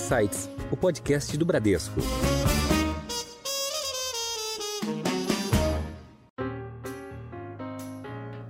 Insights, o podcast do Bradesco.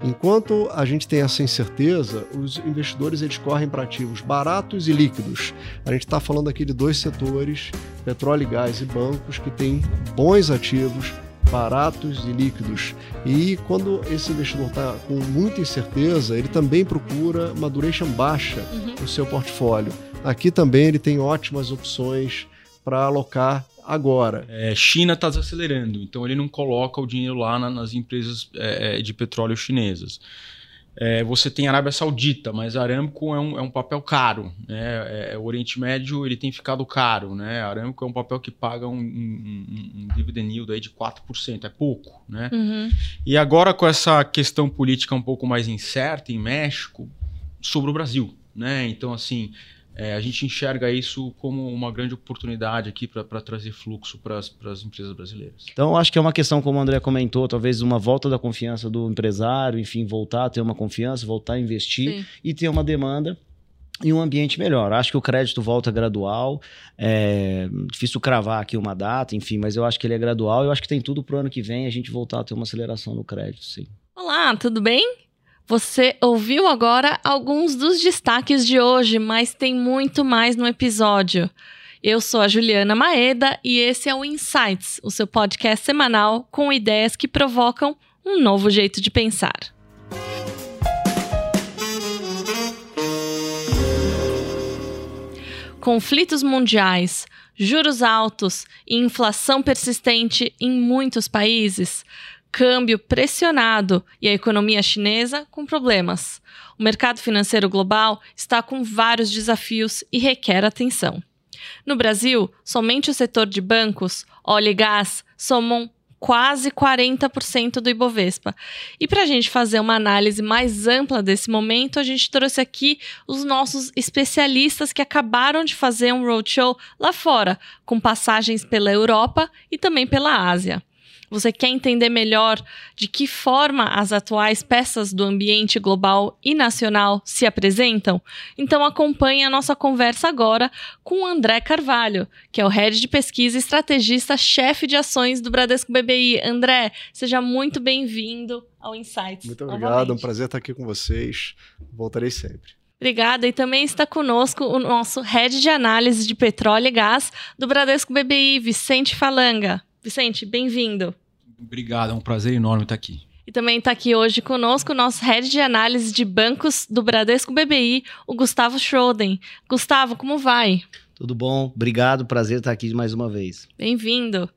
Enquanto a gente tem essa incerteza, os investidores eles correm para ativos baratos e líquidos. A gente está falando aqui de dois setores, petróleo e gás e bancos, que têm bons ativos, baratos e líquidos. E quando esse investidor está com muita incerteza, ele também procura uma duration baixa uhum. no seu portfólio. Aqui também ele tem ótimas opções para alocar agora. É, China está desacelerando, então ele não coloca o dinheiro lá na, nas empresas é, é, de petróleo chinesas. É, você tem a Arábia Saudita, mas a Aramco é um, é um papel caro. Né? É, o Oriente Médio ele tem ficado caro. Né? A Aramco é um papel que paga um, um, um dividend yield aí de 4%, é pouco. Né? Uhum. E agora com essa questão política um pouco mais incerta em México, sobre o Brasil. Né? Então, assim, é, a gente enxerga isso como uma grande oportunidade aqui para trazer fluxo para as empresas brasileiras. Então, acho que é uma questão, como o André comentou, talvez uma volta da confiança do empresário, enfim, voltar a ter uma confiança, voltar a investir Sim. e ter uma demanda e um ambiente melhor. Acho que o crédito volta gradual. É difícil cravar aqui uma data, enfim, mas eu acho que ele é gradual. Eu acho que tem tudo para o ano que vem a gente voltar a ter uma aceleração no crédito, sim. Olá, tudo bem? Você ouviu agora alguns dos destaques de hoje, mas tem muito mais no episódio. Eu sou a Juliana Maeda e esse é o Insights, o seu podcast semanal com ideias que provocam um novo jeito de pensar. Conflitos mundiais, juros altos e inflação persistente em muitos países câmbio pressionado e a economia chinesa com problemas. O mercado financeiro global está com vários desafios e requer atenção. No Brasil, somente o setor de bancos, óleo e gás somam quase 40% do Ibovespa. E para a gente fazer uma análise mais ampla desse momento, a gente trouxe aqui os nossos especialistas que acabaram de fazer um roadshow lá fora, com passagens pela Europa e também pela Ásia. Você quer entender melhor de que forma as atuais peças do ambiente global e nacional se apresentam? Então acompanhe a nossa conversa agora com o André Carvalho, que é o Head de Pesquisa e Estrategista-Chefe de Ações do Bradesco BBI. André, seja muito bem-vindo ao Insights. Muito obrigado, novamente. é um prazer estar aqui com vocês. Voltarei sempre. Obrigada. E também está conosco o nosso head de análise de petróleo e gás do Bradesco BBI, Vicente Falanga. Vicente, bem-vindo. Obrigado, é um prazer enorme estar aqui. E também está aqui hoje conosco o nosso head de análise de bancos do Bradesco BBI, o Gustavo Schroden. Gustavo, como vai? Tudo bom, obrigado, prazer estar aqui mais uma vez. Bem-vindo.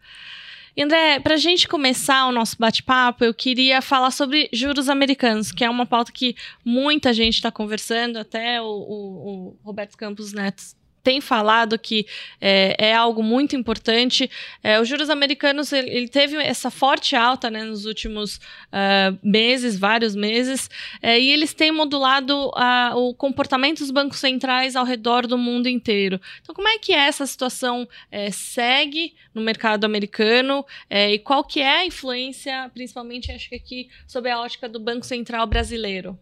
André, para a gente começar o nosso bate-papo, eu queria falar sobre juros americanos, que é uma pauta que muita gente está conversando, até o, o, o Roberto Campos Neto tem falado que é, é algo muito importante. É, os juros americanos ele, ele, teve essa forte alta né, nos últimos uh, meses, vários meses, é, e eles têm modulado o comportamento dos bancos centrais ao redor do mundo inteiro. Então, como é que essa situação é, segue no mercado americano é, e qual que é a influência, principalmente acho que aqui sob a ótica do Banco Central brasileiro?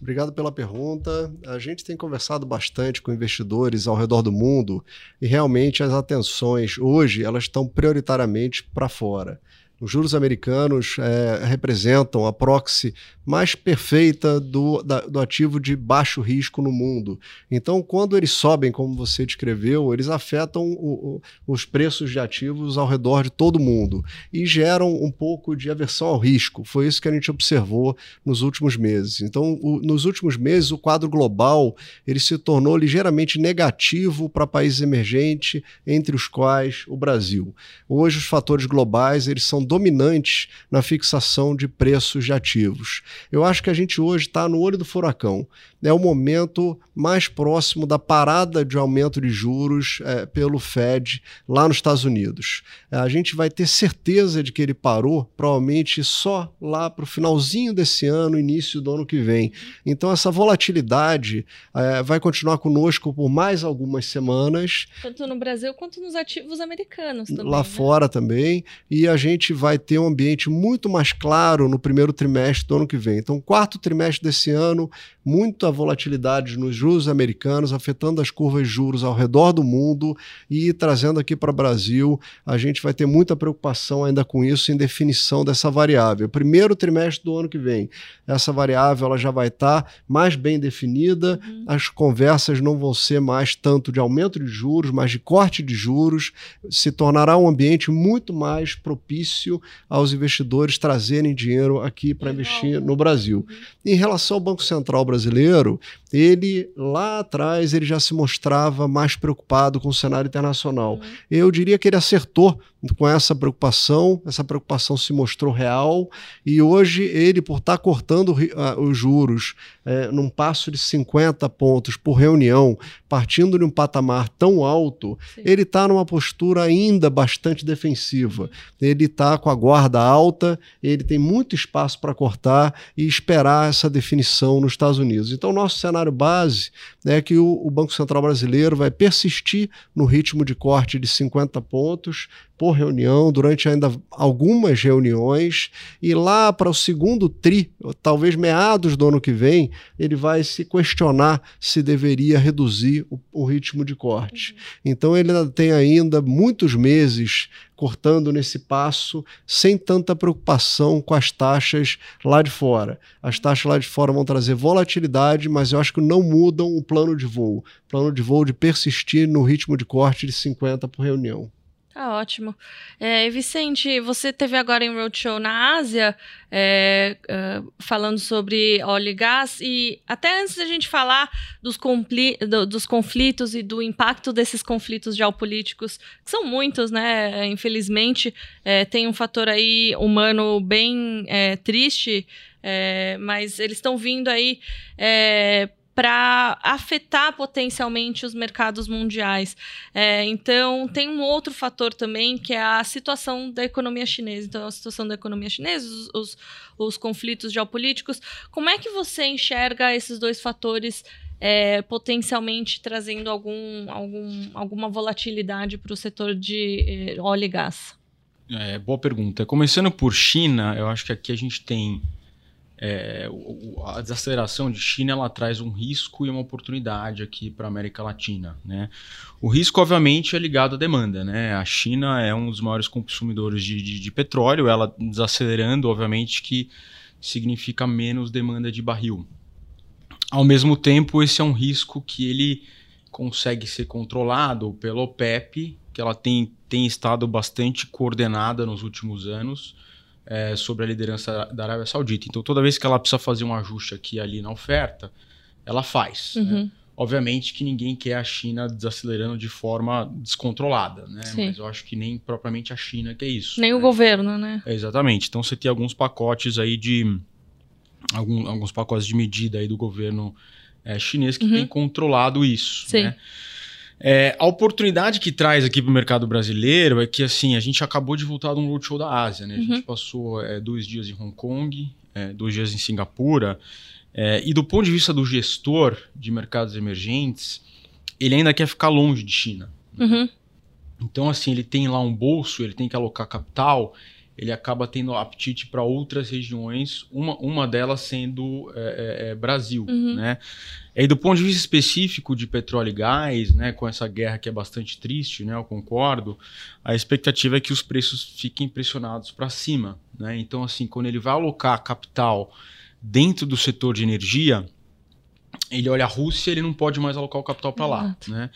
Obrigado pela pergunta. A gente tem conversado bastante com investidores ao redor do mundo e realmente as atenções hoje elas estão prioritariamente para fora. Os juros americanos é, representam a proxy mais perfeita do, da, do ativo de baixo risco no mundo. Então, quando eles sobem, como você descreveu, eles afetam o, o, os preços de ativos ao redor de todo mundo e geram um pouco de aversão ao risco. Foi isso que a gente observou nos últimos meses. Então, o, nos últimos meses, o quadro global ele se tornou ligeiramente negativo para países emergentes, entre os quais o Brasil. Hoje, os fatores globais eles são dominantes na fixação de preços de ativos. Eu acho que a gente hoje está no olho do furacão. É o momento mais próximo da parada de aumento de juros é, pelo Fed lá nos Estados Unidos. É, a gente vai ter certeza de que ele parou, provavelmente só lá para o finalzinho desse ano, início do ano que vem. Então, essa volatilidade é, vai continuar conosco por mais algumas semanas. Tanto no Brasil quanto nos ativos americanos também. Lá né? fora também. E a gente vai ter um ambiente muito mais claro no primeiro trimestre do ano que vem. Então, quarto trimestre desse ano, muita muita volatilidade nos juros americanos, afetando as curvas de juros ao redor do mundo e trazendo aqui para o Brasil. A gente vai ter muita preocupação ainda com isso em definição dessa variável. Primeiro trimestre do ano que vem, essa variável ela já vai estar tá mais bem definida, uhum. as conversas não vão ser mais tanto de aumento de juros, mas de corte de juros, se tornará um ambiente muito mais propício aos investidores trazerem dinheiro aqui para investir no Brasil. Uhum. Em relação ao Banco Central brasileiro, ele lá atrás ele já se mostrava mais preocupado com o cenário internacional. Uhum. Eu diria que ele acertou com essa preocupação, essa preocupação se mostrou real e hoje ele, por estar tá cortando uh, os juros é, num passo de 50 pontos por reunião, partindo de um patamar tão alto, Sim. ele está numa postura ainda bastante defensiva. Ele está com a guarda alta, ele tem muito espaço para cortar e esperar essa definição nos Estados Unidos. Então, nosso cenário base é que o, o Banco Central brasileiro vai persistir no ritmo de corte de 50 pontos, por reunião, durante ainda algumas reuniões, e lá para o segundo TRI, talvez meados do ano que vem, ele vai se questionar se deveria reduzir o, o ritmo de corte. Uhum. Então ele tem ainda muitos meses cortando nesse passo, sem tanta preocupação com as taxas lá de fora. As taxas lá de fora vão trazer volatilidade, mas eu acho que não mudam o plano de voo. Plano de voo de persistir no ritmo de corte de 50 por reunião. Tá ótimo. É, Vicente, você teve agora em Roadshow na Ásia, é, uh, falando sobre óleo e gás, e até antes da gente falar dos, do, dos conflitos e do impacto desses conflitos geopolíticos, que são muitos, né? Infelizmente, é, tem um fator aí humano bem é, triste, é, mas eles estão vindo aí para afetar potencialmente os mercados mundiais. É, então, tem um outro fator também, que é a situação da economia chinesa. Então, a situação da economia chinesa, os, os, os conflitos geopolíticos. Como é que você enxerga esses dois fatores é, potencialmente trazendo algum, algum, alguma volatilidade para o setor de é, óleo e gás? É, boa pergunta. Começando por China, eu acho que aqui a gente tem é, a desaceleração de China ela traz um risco e uma oportunidade aqui para a América Latina. Né? O risco, obviamente, é ligado à demanda. Né? A China é um dos maiores consumidores de, de, de petróleo, ela desacelerando, obviamente, que significa menos demanda de barril. Ao mesmo tempo, esse é um risco que ele consegue ser controlado pela OPEP, que ela tem, tem estado bastante coordenada nos últimos anos é, sobre a liderança da Arábia Saudita. Então, toda vez que ela precisa fazer um ajuste aqui e ali na oferta, ela faz. Né? Uhum. Né? Obviamente que ninguém quer a China desacelerando de forma descontrolada, né? Sim. Mas eu acho que nem propriamente a China quer isso. Nem né? o governo, né? É, exatamente. Então você tem alguns pacotes aí de. Algum, alguns pacotes de medida aí do governo é, chinês que uhum. tem controlado isso. Sim. Né? É, a oportunidade que traz aqui para o mercado brasileiro é que assim a gente acabou de voltar de um roadshow da Ásia, né? A uhum. gente passou é, dois dias em Hong Kong, é, dois dias em Singapura, é, e do ponto de vista do gestor de mercados emergentes, ele ainda quer ficar longe de China. Né? Uhum. Então assim ele tem lá um bolso, ele tem que alocar capital, ele acaba tendo apetite para outras regiões, uma, uma delas sendo é, é, é, Brasil, uhum. né? E do ponto de vista específico de petróleo e gás, né, com essa guerra que é bastante triste, né, eu concordo, a expectativa é que os preços fiquem pressionados para cima, né? Então assim, quando ele vai alocar capital dentro do setor de energia, ele olha a Rússia, ele não pode mais alocar o capital para lá, né?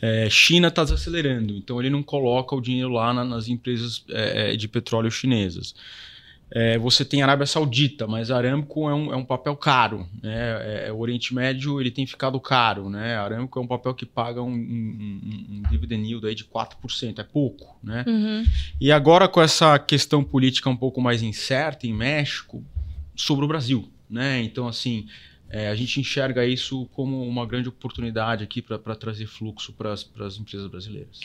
É, China está desacelerando, então ele não coloca o dinheiro lá na, nas empresas é, é, de petróleo chinesas. É, você tem a Arábia Saudita, mas Aramco é um, é um papel caro. Né? É, o Oriente Médio ele tem ficado caro. Né? Aramco é um papel que paga um, um, um dividend yield aí de 4%, é pouco. Né? Uhum. E agora com essa questão política um pouco mais incerta em México, sobre o Brasil. Né? Então, assim, é, a gente enxerga isso como uma grande oportunidade aqui para trazer fluxo para as empresas brasileiras.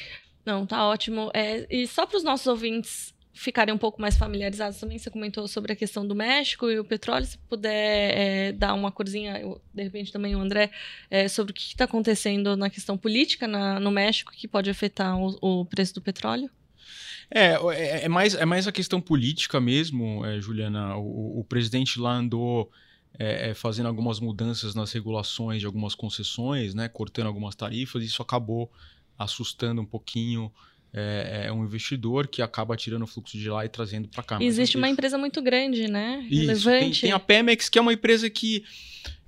Não, tá ótimo. É, e só para os nossos ouvintes ficarem um pouco mais familiarizados também, você comentou sobre a questão do México e o petróleo, se puder é, dar uma corzinha, de repente também o André, é, sobre o que está acontecendo na questão política na, no México que pode afetar o, o preço do petróleo? É, é, é, mais, é mais a questão política mesmo, é, Juliana. O, o presidente lá andou é, é, fazendo algumas mudanças nas regulações de algumas concessões, né, cortando algumas tarifas, isso acabou assustando um pouquinho é, é, um investidor que acaba tirando o fluxo de lá e trazendo para cá. Existe uma empresa muito grande, né? Isso. Relevante. Tem, tem, a Pemex, que é uma empresa que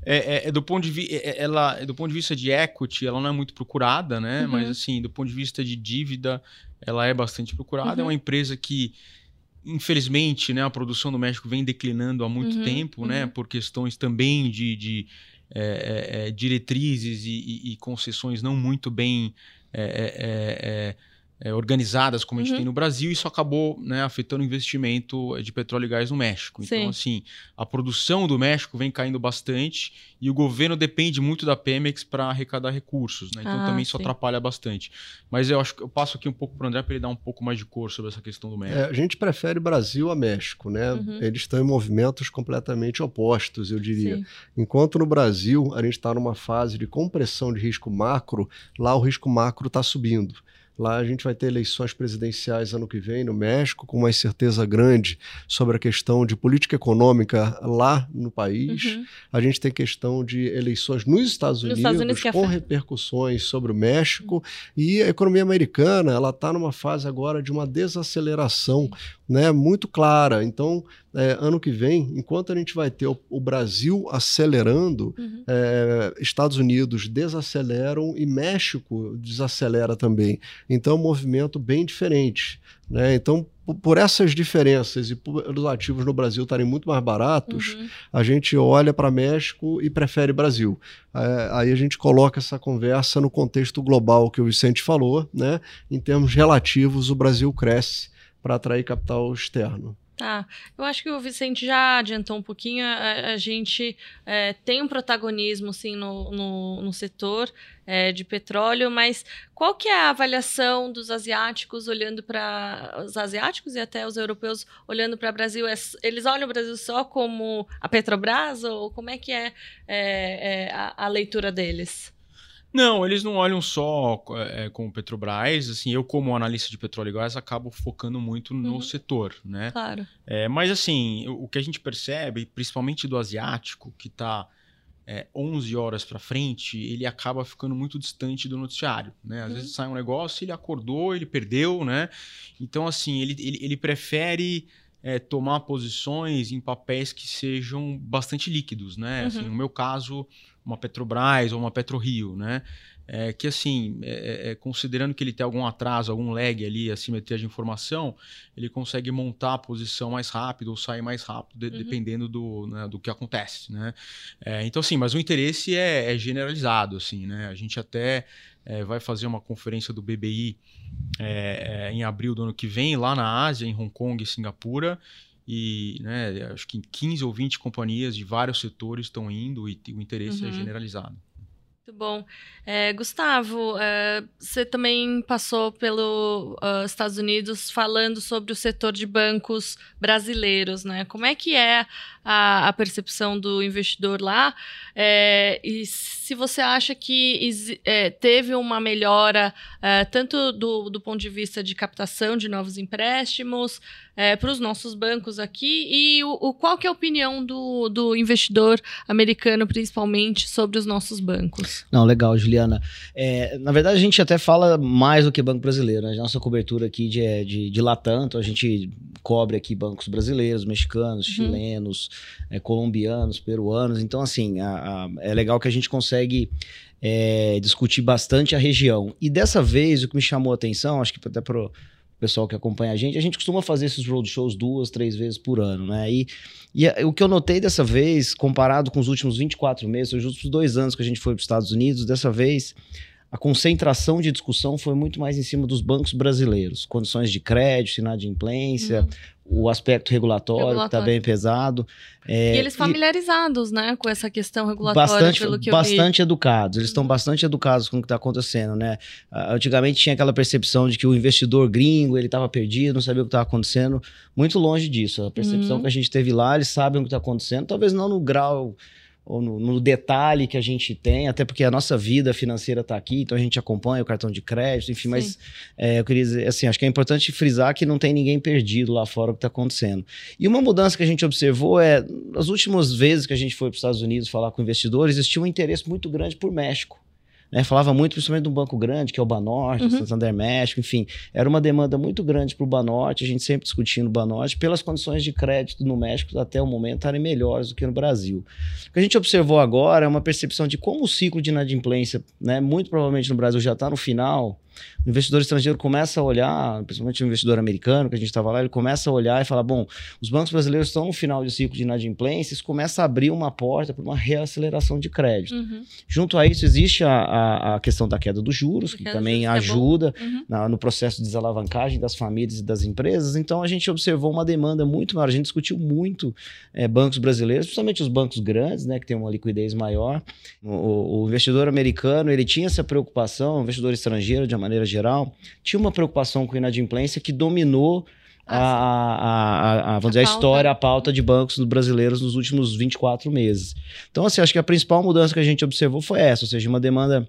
é, é, é do ponto de vi- é, ela do ponto de vista de equity ela não é muito procurada né uhum. mas assim do ponto de vista de dívida ela é bastante procurada uhum. é uma empresa que infelizmente né a produção do México vem declinando há muito uhum. tempo né uhum. por questões também de, de é, diretrizes e, e, e, concessões não muito bem é, organizadas como a gente uhum. tem no Brasil, isso acabou né, afetando o investimento de petróleo e gás no México. Então, Sim. assim, a produção do México vem caindo bastante e o governo depende muito da Pemex para arrecadar recursos, né? Então ah, também isso sim. atrapalha bastante. Mas eu acho que eu passo aqui um pouco para o André para ele dar um pouco mais de cor sobre essa questão do México. É, a gente prefere Brasil a México, né? Uhum. Eles estão em movimentos completamente opostos, eu diria. Sim. Enquanto no Brasil a gente está numa fase de compressão de risco macro, lá o risco macro está subindo. Lá a gente vai ter eleições presidenciais ano que vem no México, com uma incerteza grande sobre a questão de política econômica lá no país. Uhum. A gente tem questão de eleições nos Estados Unidos, Estados Unidos com repercussões sobre o México. Uhum. E a economia americana ela está numa fase agora de uma desaceleração né, muito clara. Então, é, ano que vem, enquanto a gente vai ter o, o Brasil acelerando, uhum. é, Estados Unidos desaceleram e México desacelera também. Então, é um movimento bem diferente. Né? Então, por essas diferenças e por os ativos no Brasil estarem muito mais baratos, uhum. a gente olha para México e prefere Brasil. É, aí a gente coloca essa conversa no contexto global que o Vicente falou, né? Em termos relativos, o Brasil cresce para atrair capital externo. Tá. Eu acho que o Vicente já adiantou um pouquinho. A, a gente é, tem um protagonismo, sim, no, no, no setor é, de petróleo, mas qual que é a avaliação dos asiáticos olhando para... Os asiáticos e até os europeus olhando para o Brasil? É, eles olham o Brasil só como a Petrobras ou como é que é, é, é a, a leitura deles? Não, eles não olham só é, com o Petrobras. Assim, eu, como analista de petróleo e gás, acabo focando muito no uhum. setor, né? Claro. É, mas, assim, o, o, que a gente percebe, principalmente do asiático, que está é, 11 horas para frente, ele acaba ficando muito distante do noticiário, né? Às uhum. vezes sai um negócio, ele acordou, ele perdeu, né? Então, assim, ele, ele, ele prefere é, tomar posições em papéis que sejam bastante líquidos, né? Assim, uhum. Assim, no meu caso, uma Petrobras ou uma PetroRio, né? É, que assim, é, é, é, considerando que ele tem algum atraso, algum lag ali, assimetria de informação, ele consegue montar a posição mais rápido ou sair mais rápido, de, uhum. dependendo do, né, do que acontece, né? É, então, assim, mas o interesse é, é, generalizado, assim, né? A gente até vai fazer uma conferência do BBI em abril do ano que vem, lá na Ásia, em Hong Kong e Singapura, e né, acho que 15 ou 20 companhias de vários setores estão indo e o interesse é uhum. é generalizado. Muito bom. É, Gustavo, é, você também passou pelos uh, Estados Unidos falando sobre o setor de bancos brasileiros, né? Como é que é a, a percepção do investidor lá? É, e se você acha que é, teve uma melhora é, tanto do, do ponto de vista de captação de novos empréstimos é, para os nossos bancos aqui e o, o, qual que é a opinião do, do investidor americano, principalmente, sobre os nossos bancos? Não, legal, Juliana. É, na verdade, a gente até fala mais do que banco brasileiro. Né? Nossa cobertura aqui de, é, de, de Latam, então a gente cobre aqui bancos brasileiros, mexicanos, uhum. chilenos, é, colombianos, peruanos. Então, assim, a, a, é legal que a gente consegue é, discutir bastante a região. E dessa vez, o que me chamou a atenção, acho que até para o pessoal que acompanha a gente, a gente costuma fazer esses roadshows duas, três vezes por ano, né? E, e o que eu notei dessa vez, comparado com os últimos 24 meses, os últimos dois anos que a gente foi para os Estados Unidos, dessa vez a concentração de discussão foi muito mais em cima dos bancos brasileiros, condições de crédito, inadimplência, uhum. o aspecto regulatório, regulatório. que está bem pesado. É, e eles familiarizados, e, né, com essa questão regulatória, bastante, pelo que Bastante educados, eles estão uhum. bastante educados com o que está acontecendo, né? Antigamente tinha aquela percepção de que o investidor gringo, ele estava perdido, não sabia o que estava acontecendo, muito longe disso. A percepção uhum. que a gente teve lá, eles sabem o que está acontecendo, talvez não no grau ou no, no, detalhe que a gente tem, até porque a nossa vida financeira está aqui, então a gente acompanha o cartão de crédito, enfim, Sim. mas é, eu queria dizer, assim, acho que é importante frisar que não tem ninguém perdido lá fora o que está acontecendo. E uma mudança que a gente observou é, nas últimas vezes que a gente foi para os Estados Unidos falar com investidores, existia um interesse muito grande por México. Né? Falava muito, principalmente de um banco grande, que é o Banorte, uhum. Santander México, enfim. Era uma demanda muito grande para o Banorte, a gente sempre discutindo o Banorte, pelas condições de crédito no México até o momento estarem melhores do que no Brasil. O que a gente observou agora é uma percepção de como o ciclo de inadimplência, né, muito provavelmente no Brasil já está no final, o investidor estrangeiro começa a olhar, principalmente o investidor americano, que a gente estava lá, ele começa a olhar e falar: bom, os bancos brasileiros estão no final de ciclo de inadimplência, isso começa a abrir uma porta para uma reaceleração de crédito. Uhum. Junto a isso, existe a, a, a, questão da queda dos juros, que também ajuda é uhum. na, no processo de desalavancagem das famílias e das empresas. Então, a gente observou uma demanda muito maior. A gente discutiu muito é, bancos brasileiros, principalmente os bancos grandes, né, que têm uma liquidez maior. O, o investidor americano ele tinha essa preocupação, o investidor estrangeiro, de maneira geral, tinha uma preocupação com inadimplência que dominou ah, a, a, a, vamos a dizer, a história, a pauta de bancos brasileiros nos últimos 24 meses. Então, assim, acho que a principal mudança que a gente observou foi essa, ou seja, uma demanda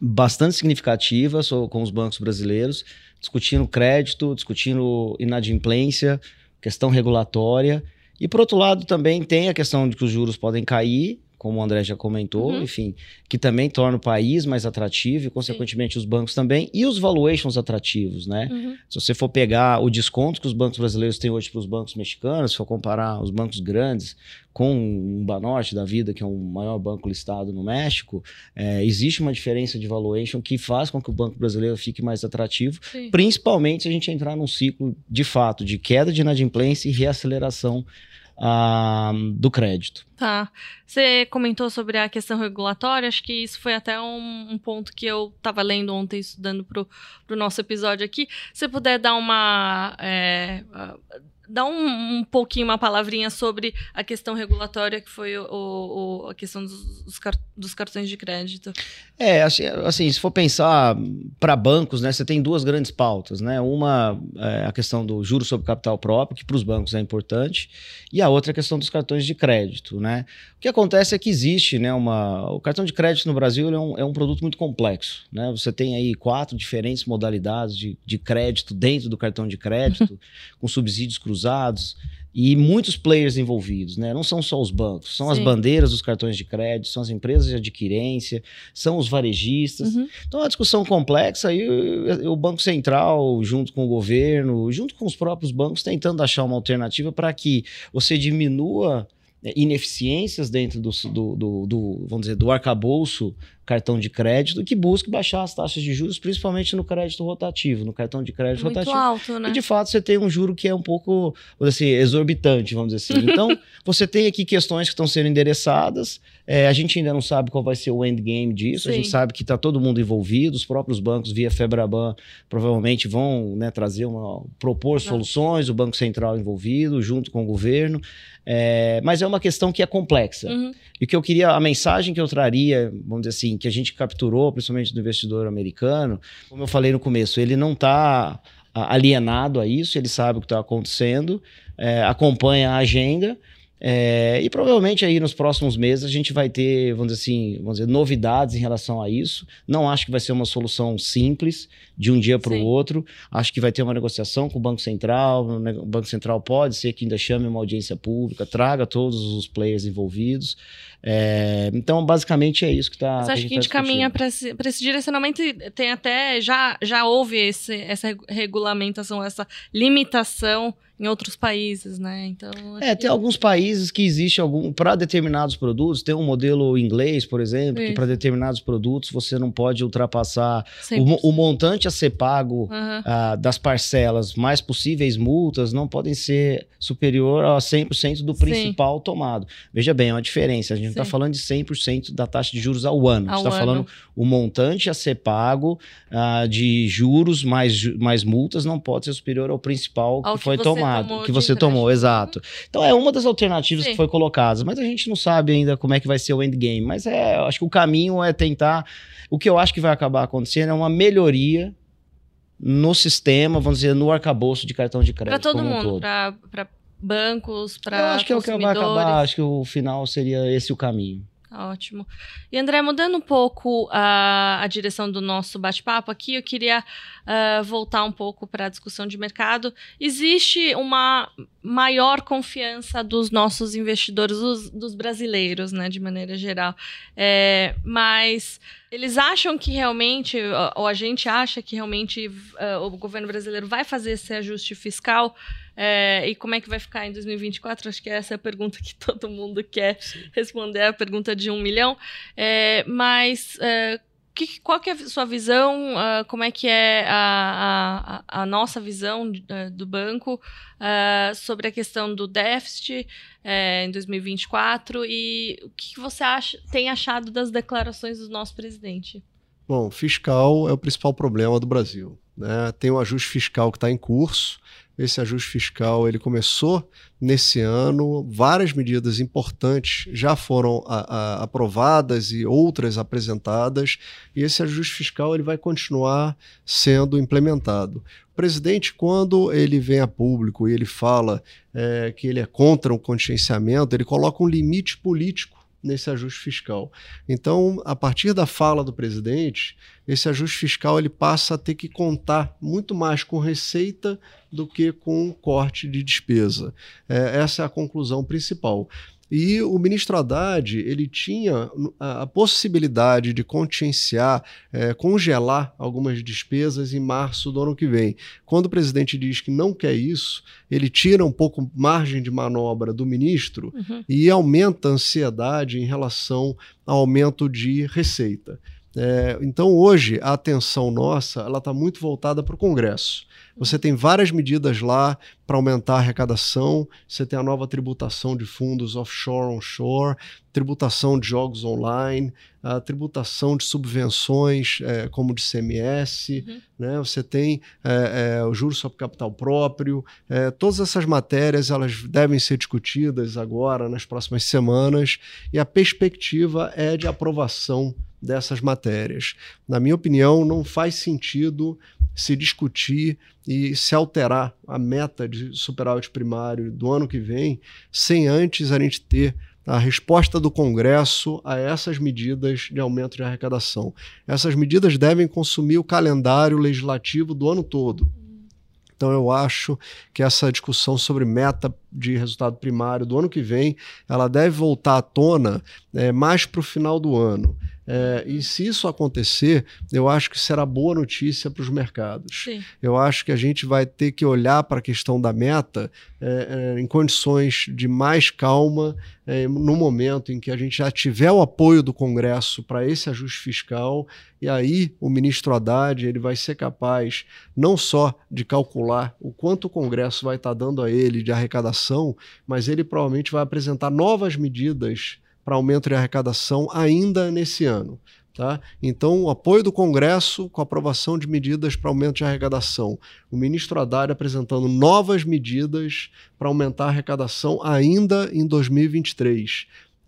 bastante significativa com os bancos brasileiros, discutindo crédito, discutindo inadimplência, questão regulatória. E, por outro lado, também tem a questão de que os juros podem cair, como o André já comentou, uhum. enfim, que também torna o país mais atrativo e, consequentemente, Sim. os bancos também, e os valuations atrativos, né? Uhum. Se você for pegar o desconto que os bancos brasileiros têm hoje para os bancos mexicanos, se for comparar os bancos grandes com o Banorte da vida, que é o maior banco listado no México, é, existe uma diferença de valuation que faz com que o banco brasileiro fique mais atrativo, Sim. principalmente se a gente entrar num ciclo, de fato, de queda de inadimplência e reaceleração uh, do crédito. Tá. Você comentou sobre a questão regulatória, acho que isso foi até um, um ponto que eu estava lendo ontem, estudando para o nosso episódio aqui. Se puder dar uma. É, dá um, um, pouquinho, uma palavrinha sobre a questão regulatória, que foi o, o a questão dos, dos, cartões de crédito. É, assim, assim se for pensar para bancos, né, você tem duas grandes pautas, né? Uma é a questão do juro sobre capital próprio, que para os bancos é importante, e a outra é a questão dos cartões de crédito, né? O que acontece é que existe, né, uma... O cartão de crédito no Brasil é um, é um produto muito complexo, né? Você tem aí quatro diferentes modalidades de, de crédito dentro do cartão de crédito, com subsídios cruzados e muitos players envolvidos, né? Não são só os bancos, são Sim. as bandeiras dos cartões de crédito, são as empresas de adquirência, são os varejistas. Uhum. Então é uma discussão complexa e o Banco Central, junto com o governo, junto com os próprios bancos, tentando achar uma alternativa para que você diminua ineficiências dentro do, do, do, do, vamos dizer, do arcabouço cartão de crédito que busque baixar as taxas de juros, principalmente no crédito rotativo, no cartão de crédito Muito rotativo. Alto, né? E de fato você tem um juro que é um pouco, assim, exorbitante, vamos dizer assim. Então, você tem aqui questões que estão sendo endereçadas. É, a gente ainda não sabe qual vai ser o endgame disso. Sim. A gente sabe que está todo mundo envolvido. Os próprios bancos, via Febraban, provavelmente vão né, trazer uma. propor soluções, o Banco Central envolvido, junto com o governo. É, mas é uma questão que é complexa. Uhum. E que eu queria, a mensagem que eu traria, vamos dizer assim, que a gente capturou, principalmente do investidor americano, como eu falei no começo, ele não está alienado a isso, ele sabe o que está acontecendo, é, acompanha a agenda. É, e provavelmente aí nos próximos meses a gente vai ter, vamos dizer assim, vamos dizer, novidades em relação a isso. Não acho que vai ser uma solução simples de um dia para o outro. Acho que vai ter uma negociação com o Banco Central. O Banco Central pode ser que ainda chame uma audiência pública, traga todos os players envolvidos. É, então, basicamente é isso que está. Você acha que a gente tá caminha para esse, esse, direcionamento e tem até. Já, já houve esse, essa regulamentação, essa limitação em outros países, né? Então. É, tem alguns países que existe algum. Para determinados produtos, tem um modelo inglês, por exemplo, isso. que para determinados produtos você não pode ultrapassar o, o, montante a ser pago uhum. uh, das parcelas mais possíveis multas não podem ser superior a 100% do principal Sim. tomado. Veja bem, é uma diferença. A gente não está falando de 100% da taxa de juros ao ano. Ao a gente está falando o montante a ser pago uh, de juros mais, mais multas não pode ser superior ao principal ao que, que foi tomado, que você tomou, exato. Então é uma das alternativas Sim. que foi colocada, mas a gente não sabe ainda como é que vai ser o endgame. Mas é, acho que o caminho é tentar. O que eu acho que vai acabar acontecendo é uma melhoria no sistema, vamos dizer, no arcabouço de cartão de crédito. Para todo mundo, um para bancos, para Eu acho que é o que vai acabar, acho que o final seria esse o caminho. Ótimo. E André, mudando um pouco a, a direção do nosso bate-papo aqui, eu queria uh, voltar um pouco para a discussão de mercado. Existe uma maior confiança dos nossos investidores, dos, dos brasileiros, né, de maneira geral. É, mas eles acham que realmente, ou a gente acha que realmente uh, o governo brasileiro vai fazer esse ajuste fiscal é, e como é que vai ficar em 2024? Acho que essa é a pergunta que todo mundo quer Sim. responder, a pergunta de um milhão. É, mas é, que, qual que é a sua visão? Uh, como é que é a, a, a nossa visão uh, do banco uh, sobre a questão do déficit em 2024 e o que você acha, tem achado das declarações do nosso presidente? Bom, fiscal é o principal problema do Brasil. Né? Tem um ajuste fiscal que está em curso. Esse ajuste fiscal ele começou nesse ano, várias medidas importantes já foram a, a, aprovadas e outras apresentadas, e esse ajuste fiscal ele vai continuar sendo implementado. O presidente, quando ele vem a público e ele fala é, que ele é contra o contingenciamento, ele coloca um limite político nesse ajuste fiscal. Então, a partir da fala do presidente, esse ajuste fiscal ele passa a ter que contar muito mais com receita do que com corte de despesa. É, essa é a conclusão principal. E o ministro Haddad ele tinha a, a possibilidade de contingenciar, é, congelar algumas despesas em março do ano que vem. Quando o presidente diz que não quer isso, ele tira um pouco margem de manobra do ministro uhum. e aumenta a ansiedade em relação ao aumento de receita. É, então, hoje, a atenção nossa ela está muito voltada para o Congresso. Você tem várias medidas lá para aumentar a arrecadação, você tem a nova tributação de fundos offshore, onshore, tributação de jogos online, a tributação de subvenções, é, como de CMS, uhum. né? você tem é, é, o juros sobre capital próprio. Todas essas matérias elas devem ser discutidas agora, nas próximas semanas, e a perspectiva é de aprovação dessas matérias. Na minha opinião, não faz sentido se discutir e se alterar a meta de superávit primário do ano que vem, sem antes a gente ter a resposta do Congresso a essas medidas de aumento de arrecadação. Essas medidas devem consumir o calendário legislativo do ano todo. Então eu acho que essa discussão sobre meta de resultado primário do ano que vem, ela deve voltar à tona é, mais para o final do ano. É, e se isso acontecer, eu acho que será boa notícia para os mercados. Sim. Eu acho que a gente vai ter que olhar para a questão da meta é, é, em condições de mais calma, é, no momento em que a gente já tiver o apoio do Congresso para esse ajuste fiscal, e aí o ministro Haddad ele vai ser capaz não só de calcular o quanto o Congresso vai estar tá dando a ele de arrecadação, mas ele provavelmente vai apresentar novas medidas para aumento de arrecadação ainda nesse ano. Tá? Então, o apoio do Congresso com a aprovação de medidas para aumento de arrecadação. O ministro Haddad apresentando novas medidas para aumentar a arrecadação ainda em 2023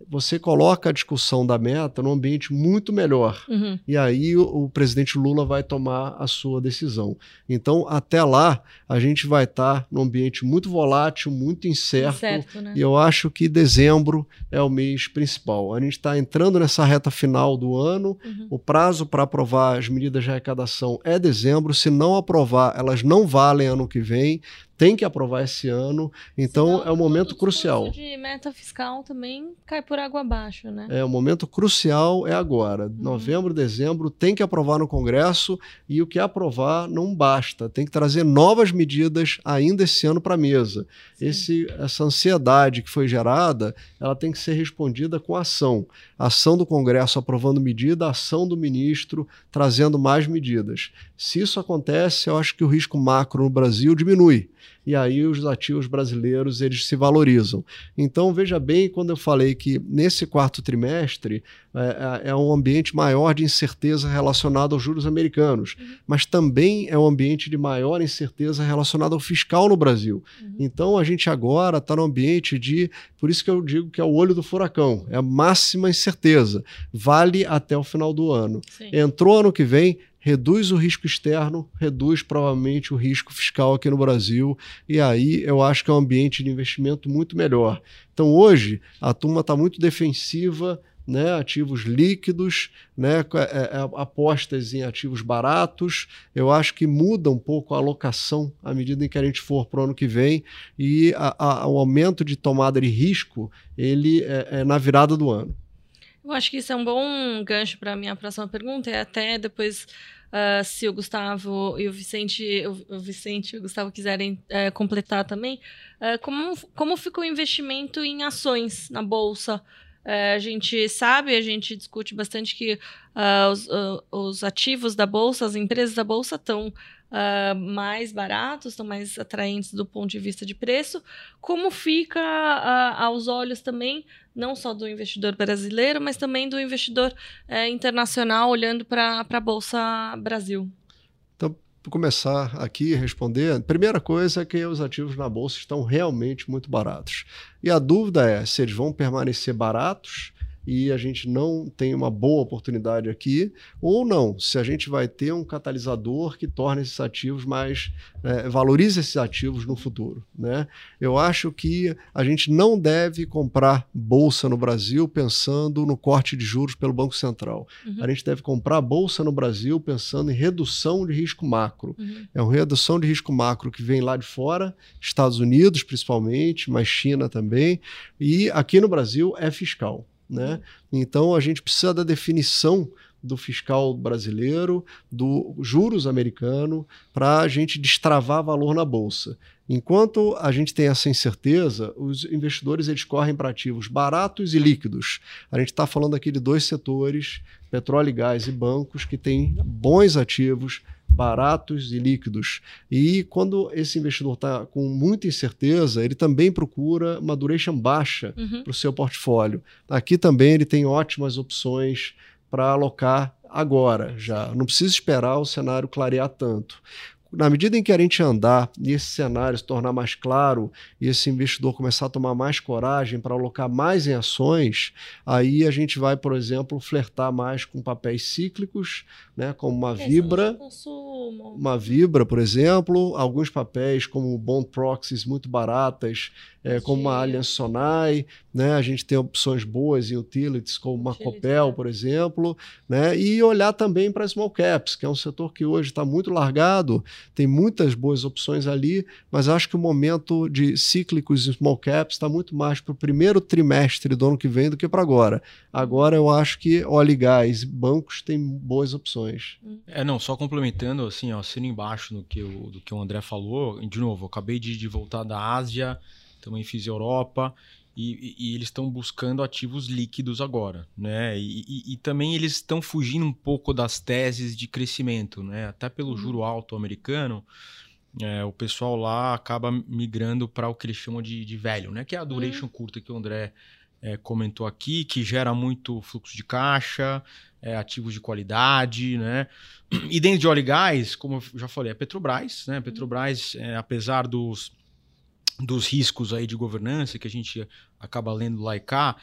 você coloca a discussão da meta num ambiente muito melhor. Uhum. E aí o, o, presidente Lula vai tomar a sua decisão. Então, até lá, a gente vai estar tá num ambiente muito volátil, muito incerto. incerto né? E eu acho que dezembro é o mês principal. A gente está entrando nessa reta final do ano. Uhum. O prazo para aprovar as medidas de arrecadação é dezembro. Se não aprovar, elas não valem ano que vem tem que aprovar esse ano, então Senão, é um momento crucial. O de meta fiscal também cai por água abaixo, né? É, o momento crucial é agora. Uhum. Novembro, dezembro, tem que aprovar no Congresso e o que aprovar não basta, tem que trazer novas medidas ainda esse ano para a mesa. Esse, essa ansiedade que foi gerada, ela tem que ser respondida com ação. Ação do Congresso aprovando medida, ação do ministro trazendo mais medidas. Se isso acontece, eu acho que o risco macro no Brasil diminui e aí os ativos brasileiros eles se valorizam. Então veja bem quando eu falei que nesse quarto trimestre é, é, é um ambiente maior de incerteza relacionado aos juros americanos, uhum. mas também é um ambiente de maior incerteza relacionado ao fiscal no Brasil. Uhum. Então a gente agora está no ambiente de, por isso que eu digo que é o olho do furacão, é a máxima incerteza, vale até o final do ano. Sim. Entrou ano que vem, reduz o risco externo, reduz provavelmente o risco fiscal aqui no Brasil, e aí eu acho que é um ambiente de investimento muito melhor. Então hoje a turma está muito defensiva né, ativos líquidos, né, é, é, apostas em ativos baratos. Eu acho que muda um pouco a alocação à medida em que a gente for para o ano que vem e a, a, o aumento de tomada de risco ele é, é, na virada do ano. Eu acho que isso é um bom gancho para a minha próxima pergunta e até depois Uh, se o Gustavo e o Vicente, o, o Vicente e o Gustavo quiserem uh, completar também, uh, como, como fica o investimento em ações na Bolsa? É, a gente sabe, a gente discute bastante que uh, os, os, ativos da bolsa, as empresas da bolsa estão uh, mais baratos, estão mais atraentes do ponto de vista de preço. Como fica aos olhos também, não só do investidor brasileiro, mas também do investidor eh, internacional olhando para a Bolsa Brasil? começar aqui a responder, a primeira coisa é que os ativos na bolsa estão realmente muito baratos. E a dúvida é se eles vão permanecer baratos e a gente não tem uma boa oportunidade aqui, ou não, se a gente vai ter um catalisador que torne esses ativos mais. É, valorize esses ativos no futuro. Né? Eu acho que a gente não deve comprar bolsa no Brasil pensando no corte de juros pelo Banco Central. Uhum. A gente deve comprar bolsa no Brasil pensando em redução de risco macro. Uhum. É uma redução de risco macro que vem lá de fora, Estados Unidos principalmente, mas China também, e aqui no Brasil é fiscal. Né? Então a gente precisa da definição do fiscal brasileiro, do juros americano, para a gente destravar valor na bolsa. Enquanto a gente tem essa incerteza, os investidores eles correm para ativos baratos e líquidos. A gente está falando aqui de dois setores, petróleo e gás e bancos, que têm bons ativos, baratos e líquidos. E quando esse investidor está com muita incerteza, ele também procura uma duration baixa uhum. para o seu portfólio. Aqui também ele tem ótimas opções para alocar agora, já. Não precisa esperar o cenário clarear tanto na medida em que a gente andar e esse cenário se tornar mais claro e esse investidor começar a tomar mais coragem para alocar mais em ações, aí a gente vai, por exemplo, flertar mais com papéis cíclicos, né, como uma Vibra, uma Vibra, por exemplo, alguns papéis como bond proxies muito baratas, é, como uma Allianz Sonai, né? A gente tem opções boas em utilities, como uma Copel, por exemplo, né? E olhar também para small caps, que é um setor que hoje está muito largado, tem muitas boas opções ali, mas acho que o momento de cíclicos e small caps está muito mais para o primeiro trimestre do ano que vem do que para agora. Agora eu acho que óleo e gás, bancos têm boas opções. É, não, só complementando, assim, ó, sendo embaixo do que, o, do que o André falou, de novo, acabei de, de voltar da Ásia, também fiz Europa, e, e, e eles estão buscando ativos líquidos agora, né? E, e também eles estão fugindo um pouco das teses de crescimento, né? Até pelo uhum. juro alto americano, é, o pessoal lá acaba migrando para o que eles chamam de, de velho, né? Que é a duration uhum. curta que o André é, comentou aqui, que gera muito fluxo de caixa, é, ativos de qualidade, né? E dentro de óleo e gás, como eu já falei, a Petrobras, né? A Petrobras, é, apesar dos dos riscos aí de governança que a gente acaba lendo lá e cá,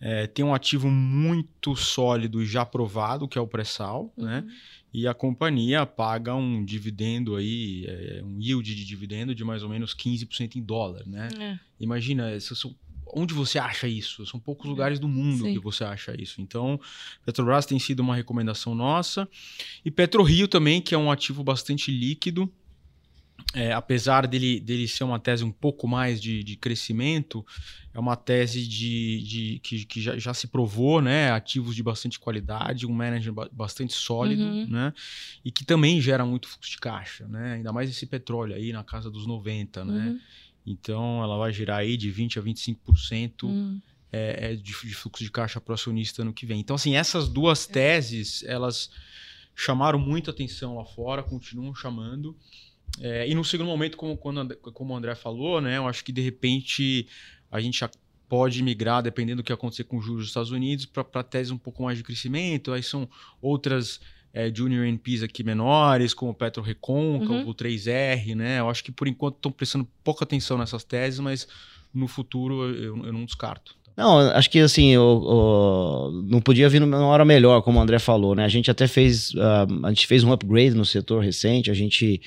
é, tem um ativo muito sólido e já aprovado, que é o pré-sal, uhum. né? E a companhia paga um dividendo aí, é, um yield de dividendo de mais ou menos 15% em dólar, né? É. Imagina, onde você acha isso? São poucos lugares do mundo Sim. que você acha isso. Então, Petrobras tem sido uma recomendação nossa. E PetroRio também, que é um ativo bastante líquido, é, apesar dele, dele ser uma tese um pouco mais de, de crescimento, é uma tese de, de que, que já, já, se provou, né? Ativos de bastante qualidade, um manager bastante sólido, uhum. né? E que também gera muito fluxo de caixa, né? Ainda mais esse petróleo aí na casa dos 90, né? uhum. né? Então ela vai girar aí de 20 a 25% uhum. é, é de, de, fluxo de caixa para o acionista ano que vem. Então, assim, essas duas é. teses, elas chamaram muita atenção lá fora, continuam chamando. É, e no segundo momento, como, quando, como o André falou, né, eu acho que de repente a gente já pode migrar, dependendo do que acontecer com os juros dos Estados Unidos, para tese um pouco mais de crescimento. Aí são outras é, junior NPs aqui menores, como o Petro Recôncavo, uhum. o 3R, né? Eu acho que por enquanto estão prestando pouca atenção nessas teses, mas no futuro eu, eu não descarto. Não, acho que assim, eu, eu, não podia vir numa hora melhor, como o André falou, né? A gente até fez, uh, a gente fez um upgrade no setor recente, a gente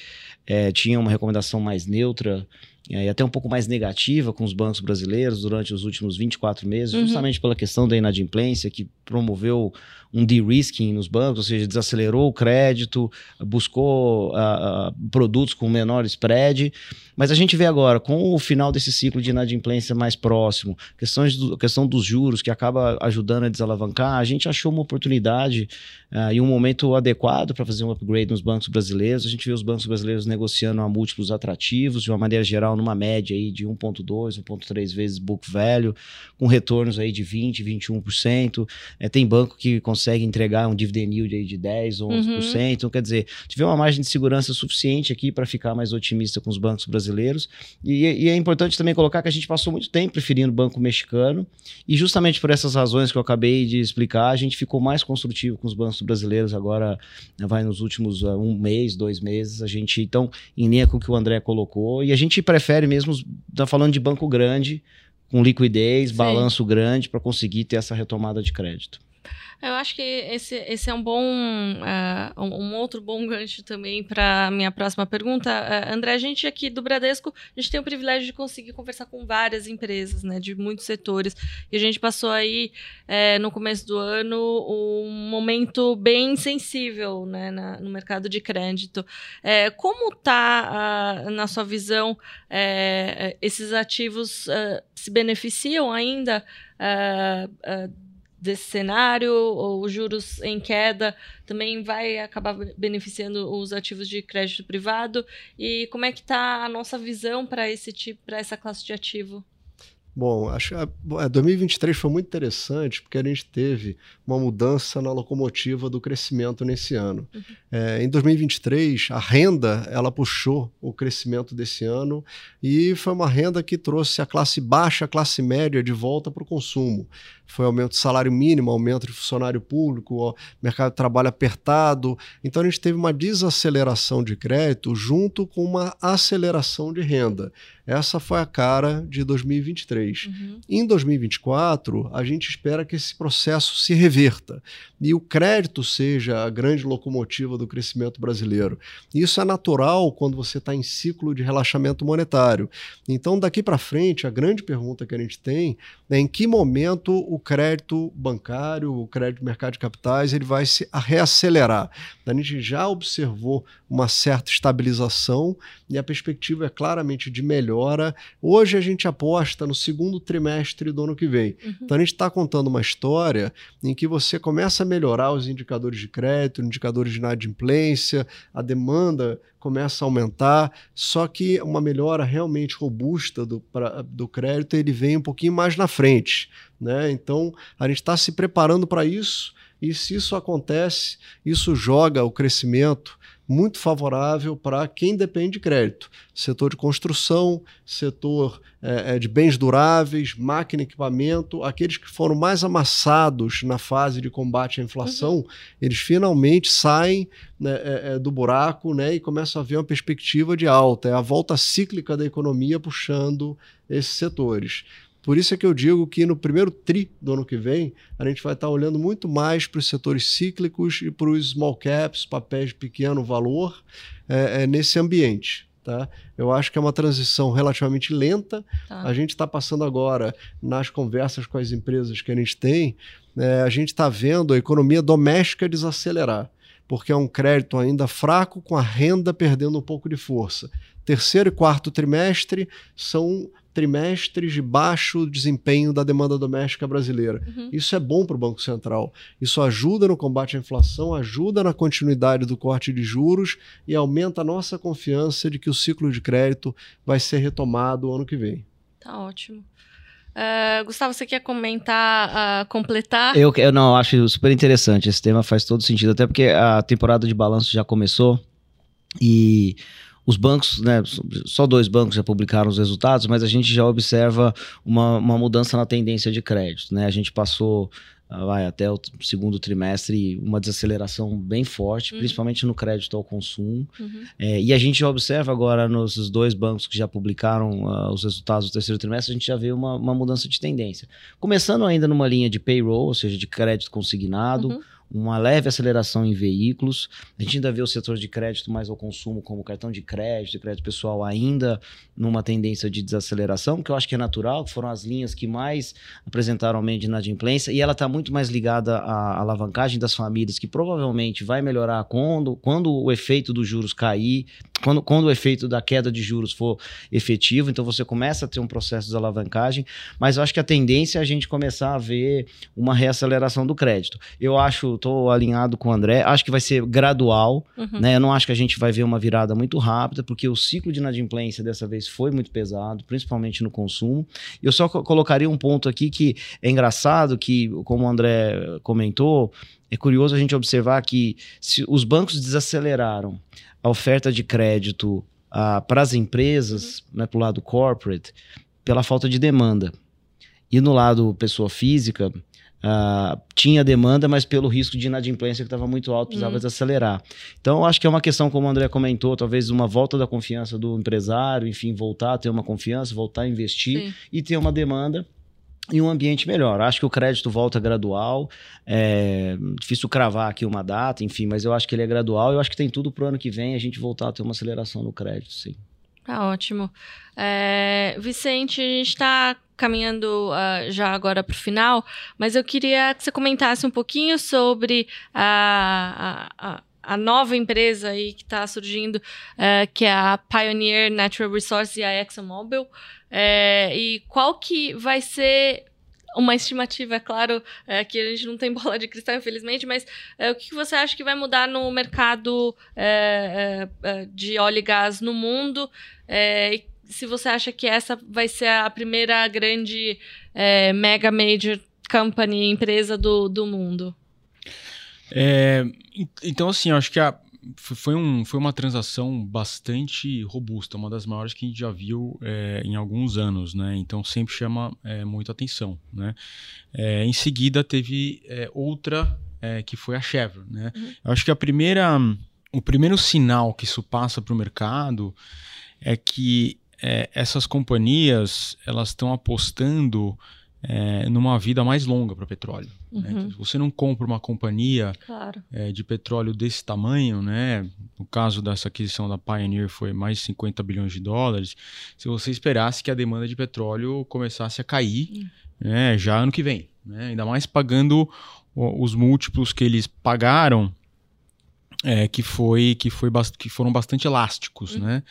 é, tinha uma recomendação mais neutra é, e até um pouco mais negativa com os bancos brasileiros durante os últimos 24 meses, uhum. justamente pela questão da inadimplência, que promoveu um de-risking nos bancos, ou seja, desacelerou o crédito, buscou uh, uh, produtos com menor spread. Mas a gente vê agora, com o final desse ciclo de inadimplência mais próximo, questões do, questão dos juros, que acaba ajudando a desalavancar, a gente achou uma oportunidade uh, e um momento adequado para fazer um upgrade nos bancos brasileiros. A gente vê os bancos brasileiros negociando a múltiplos atrativos, de uma maneira geral, numa média aí de 1,2, 1,3 vezes book value, com retornos aí de 20%, 21%. É, tem banco que consegue entregar um dividend yield aí de 10, 11%. Uhum. Então, quer dizer, tiver uma margem de segurança suficiente aqui para ficar mais otimista com os bancos brasileiros. E, e, é importante também colocar que a gente passou muito tempo preferindo o banco mexicano, e justamente por essas razões que eu acabei de explicar, a gente ficou mais construtivo com os bancos brasileiros agora, vai nos últimos uh, um mês, dois meses, a gente, então, em linha com o que o André colocou, e a gente prefere mesmo, tá falando de banco grande, com liquidez, Sim. balanço grande, para conseguir ter essa retomada de crédito. Eu acho que esse, esse é um bom, uh, um, outro bom gancho também para a minha próxima pergunta. Uh, André, a gente aqui do Bradesco, a gente tem o privilégio de conseguir conversar com várias empresas, né, de muitos setores. E a gente passou aí, é, no começo do ano, um momento bem sensível né, na, no mercado de crédito. É, como está, uh, na sua visão, é, esses ativos se beneficiam ainda? Desse cenário, ou os juros em queda também vai acabar beneficiando os ativos de crédito privado? E como é que está a nossa visão para esse tipo, para essa classe de ativo? Bom, acho que 2023 foi muito interessante porque a gente teve uma mudança na locomotiva do crescimento nesse ano. Uhum. É, em 2023, a renda ela puxou o crescimento desse ano e foi uma renda que trouxe a classe baixa, a classe média de volta para o consumo foi aumento de salário mínimo, aumento de funcionário público, mercado de trabalho apertado. Então a gente teve uma desaceleração de crédito junto com uma aceleração de renda. Essa foi a cara de 2023. Uhum. Em 2024, a gente espera que esse processo se reverta e o crédito seja a grande locomotiva do crescimento brasileiro. Isso é natural quando você está em ciclo de relaxamento monetário. Então, daqui para frente, a grande pergunta que a gente tem é em que momento o o crédito bancário, o crédito mercado de capitais, ele vai se reacelerar. A gente já observou uma certa estabilização e a perspectiva é claramente de melhora. Hoje a gente aposta no segundo trimestre do ano que vem. Uhum. Então a gente está contando uma história em que você começa a melhorar os indicadores de crédito, indicadores de inadimplência, a demanda começa a aumentar, só que uma melhora realmente robusta do, pra, do crédito ele vem um pouquinho mais na frente. Né? Então a gente está se preparando para isso, e se isso acontece, isso joga o crescimento muito favorável para quem depende de crédito. Setor de construção, setor é, é, de bens duráveis, máquina e equipamento, aqueles que foram mais amassados na fase de combate à inflação, uhum. eles finalmente saem né, é, é do buraco né, e começam a ver uma perspectiva de alta. É a volta cíclica da economia puxando esses setores. Por isso é que eu digo que no primeiro TRI do ano que vem, a gente vai estar olhando muito mais para os setores cíclicos e para os small caps, papéis de pequeno valor, é, é, nesse ambiente. Tá? Eu acho que é uma transição relativamente lenta. Tá. A gente está passando agora, nas conversas com as empresas que a gente tem, é, a gente está vendo a economia doméstica desacelerar, porque é um crédito ainda fraco, com a renda perdendo um pouco de força. Terceiro e quarto trimestre são trimestres de baixo desempenho da demanda doméstica brasileira. Uhum. Isso é bom para o Banco Central. Isso ajuda no combate à inflação, ajuda na continuidade do corte de juros e aumenta a nossa confiança de que o ciclo de crédito vai ser retomado ano que vem. Tá ótimo. Uh, Gustavo, você quer comentar, uh, completar? Eu, eu não, acho super interessante. Esse tema faz todo sentido, até porque a temporada de balanço já começou e os bancos, né, só dois bancos já publicaram os resultados, mas a gente já observa uma, uma mudança na tendência de crédito. Né? A gente passou uh, vai até o segundo trimestre uma desaceleração bem forte, uhum. principalmente no crédito ao consumo. Uhum. É, e a gente observa agora nos dois bancos que já publicaram uh, os resultados do terceiro trimestre, a gente já vê uma, uma, mudança de tendência. Começando ainda numa linha de payroll, ou seja, de crédito consignado. Uhum uma leve aceleração em veículos. A gente ainda vê o setor de crédito mais ao consumo, como cartão de crédito, crédito pessoal, ainda numa tendência de desaceleração, que eu acho que é natural, que foram as linhas que mais apresentaram aumento de inadimplência, e ela está muito mais ligada à alavancagem das famílias, que provavelmente vai melhorar quando, quando o efeito dos juros cair, quando, quando o efeito da queda de juros for efetivo, então você começa a ter um processo de alavancagem, mas eu acho que a tendência é a gente começar a ver uma reaceleração do crédito. Eu acho tô alinhado com o André. Acho que vai ser gradual, uhum. né? Eu não acho que a gente vai ver uma virada muito rápida, porque o ciclo de inadimplência dessa vez foi muito pesado, principalmente no consumo. Eu só colocaria um ponto aqui que é engraçado, que, como o André comentou, é curioso a gente observar que se os bancos desaceleraram a oferta de crédito ah, para as empresas, uhum. né, para o lado corporate, pela falta de demanda. E no lado pessoa física, Uh, tinha demanda, mas pelo risco de inadimplência que estava muito alto, precisava uhum. desacelerar. Então, acho que é uma questão, como o André comentou, talvez uma volta da confiança do empresário, enfim, voltar a ter uma confiança, voltar a investir Sim. e ter uma demanda e um ambiente melhor. Acho que o crédito volta gradual, é difícil cravar aqui uma data, enfim, mas eu acho que ele é gradual. Eu acho que tem tudo para o ano que vem a gente voltar a ter uma aceleração no crédito, sim. Tá ótimo. É, Vicente, a gente está caminhando uh, já agora para o final, mas eu queria que você comentasse um pouquinho sobre a, a, a nova empresa aí que está surgindo, uh, que é a Pioneer Natural Resources e a ExxonMobil, é, e qual que vai ser uma estimativa, é claro, é, que a gente não tem bola de cristal, infelizmente, mas é, o que você acha que vai mudar no mercado é, é, é de óleo e gás no mundo? É, se você acha que essa vai ser a primeira grande mega major company, empresa do, do mundo? então, assim, acho que a, foi, um, foi uma transação bastante robusta, uma das maiores que a gente já viu é, em alguns anos, né? Então sempre chama é, muita atenção, né? É, em seguida teve é, outra é, que foi a Chevron, né? Uhum. Eu acho que a primeira, o primeiro sinal que isso passa para o mercado é que é, essas companhias elas estão apostando é, numa vida mais longa para petróleo. Né? Uhum. Né? Então, você não compra uma companhia claro. é, de petróleo desse tamanho, né? no caso dessa aquisição da Pioneer foi mais de 50 bilhões de dólares, se você esperasse que a demanda de petróleo começasse a cair uhum. né? já ano que vem, né? ainda mais pagando os múltiplos que eles pagaram é, que foi que foi que foram bastante elásticos, uhum. né?